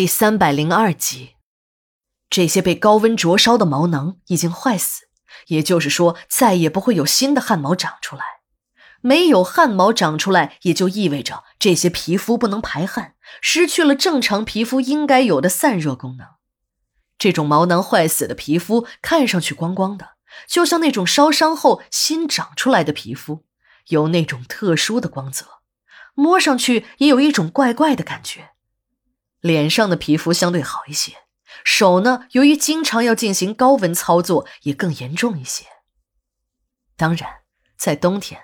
第三百零二集，这些被高温灼烧的毛囊已经坏死，也就是说，再也不会有新的汗毛长出来。没有汗毛长出来，也就意味着这些皮肤不能排汗，失去了正常皮肤应该有的散热功能。这种毛囊坏死的皮肤看上去光光的，就像那种烧伤后新长出来的皮肤，有那种特殊的光泽，摸上去也有一种怪怪的感觉。脸上的皮肤相对好一些，手呢，由于经常要进行高温操作，也更严重一些。当然，在冬天，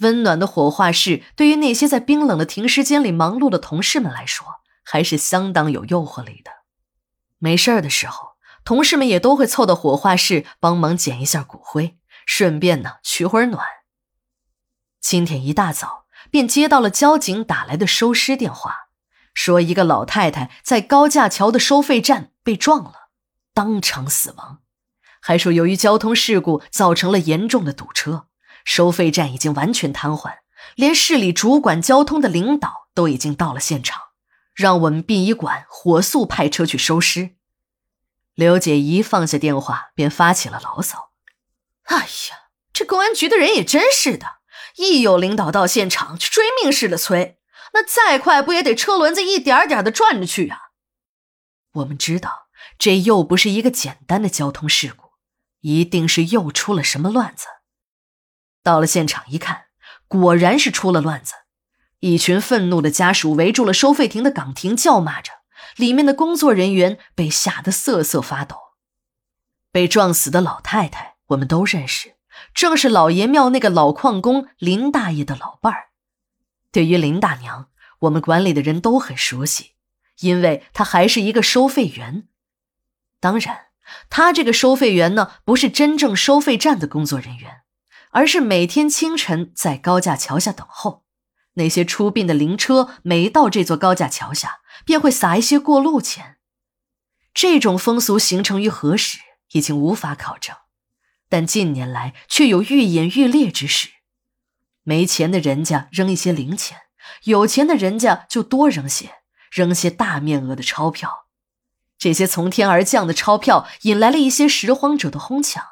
温暖的火化室对于那些在冰冷的停尸间里忙碌的同事们来说，还是相当有诱惑力的。没事儿的时候，同事们也都会凑到火化室帮忙捡一下骨灰，顺便呢取会儿暖。今天一大早便接到了交警打来的收尸电话。说一个老太太在高架桥的收费站被撞了，当场死亡。还说由于交通事故造成了严重的堵车，收费站已经完全瘫痪，连市里主管交通的领导都已经到了现场，让我们殡仪馆火速派车去收尸。刘姐一放下电话便发起了牢骚：“哎呀，这公安局的人也真是的，一有领导到现场就追命似的催。”那再快不也得车轮子一点点的转着去呀？我们知道这又不是一个简单的交通事故，一定是又出了什么乱子。到了现场一看，果然是出了乱子。一群愤怒的家属围住了收费亭的岗亭，叫骂着，里面的工作人员被吓得瑟瑟发抖。被撞死的老太太我们都认识，正是老爷庙那个老矿工林大爷的老伴儿。对于林大娘，我们管理的人都很熟悉，因为她还是一个收费员。当然，她这个收费员呢，不是真正收费站的工作人员，而是每天清晨在高架桥下等候。那些出殡的灵车每到这座高架桥下，便会撒一些过路钱。这种风俗形成于何时，已经无法考证，但近年来却有愈演愈烈之势。没钱的人家扔一些零钱，有钱的人家就多扔些，扔些大面额的钞票。这些从天而降的钞票引来了一些拾荒者的哄抢。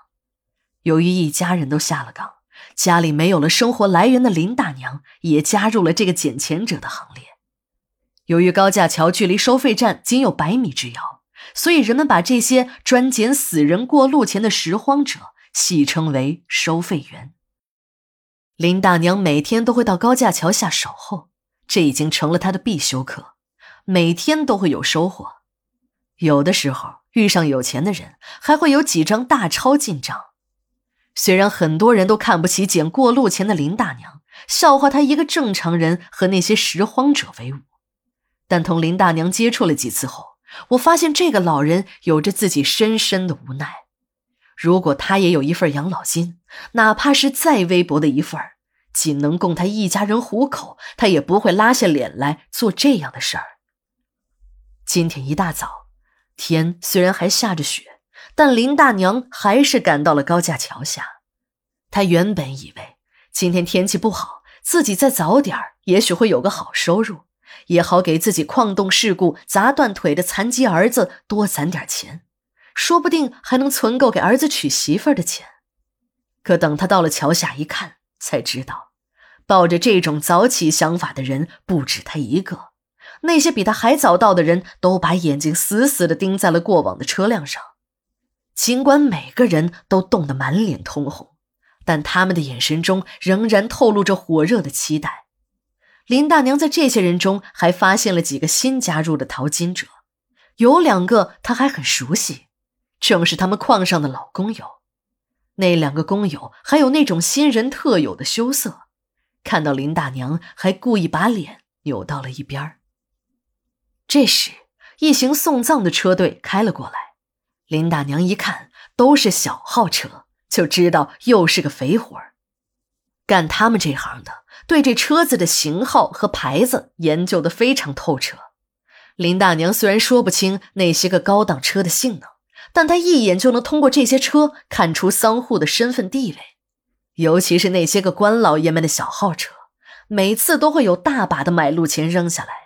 由于一家人都下了岗，家里没有了生活来源的林大娘也加入了这个捡钱者的行列。由于高架桥距离收费站仅有百米之遥，所以人们把这些专捡死人过路钱的拾荒者戏称为收费员。林大娘每天都会到高架桥下守候，这已经成了她的必修课。每天都会有收获，有的时候遇上有钱的人，还会有几张大钞进账。虽然很多人都看不起捡过路钱的林大娘，笑话她一个正常人和那些拾荒者为伍，但同林大娘接触了几次后，我发现这个老人有着自己深深的无奈。如果他也有一份养老金，哪怕是再微薄的一份仅能供他一家人糊口，他也不会拉下脸来做这样的事儿。今天一大早，天虽然还下着雪，但林大娘还是赶到了高架桥下。她原本以为今天天气不好，自己再早点，也许会有个好收入，也好给自己矿洞事故砸断腿的残疾儿子多攒点钱。说不定还能存够给儿子娶媳妇的钱，可等他到了桥下一看，才知道，抱着这种早起想法的人不止他一个。那些比他还早到的人都把眼睛死死地盯在了过往的车辆上，尽管每个人都冻得满脸通红，但他们的眼神中仍然透露着火热的期待。林大娘在这些人中还发现了几个新加入的淘金者，有两个她还很熟悉。正是他们矿上的老工友，那两个工友还有那种新人特有的羞涩，看到林大娘还故意把脸扭到了一边这时，一行送葬的车队开了过来，林大娘一看都是小号车，就知道又是个肥活儿。干他们这行的，对这车子的型号和牌子研究的非常透彻。林大娘虽然说不清那些个高档车的性能。但他一眼就能通过这些车看出桑户的身份地位，尤其是那些个官老爷们的小号车，每次都会有大把的买路钱扔下来。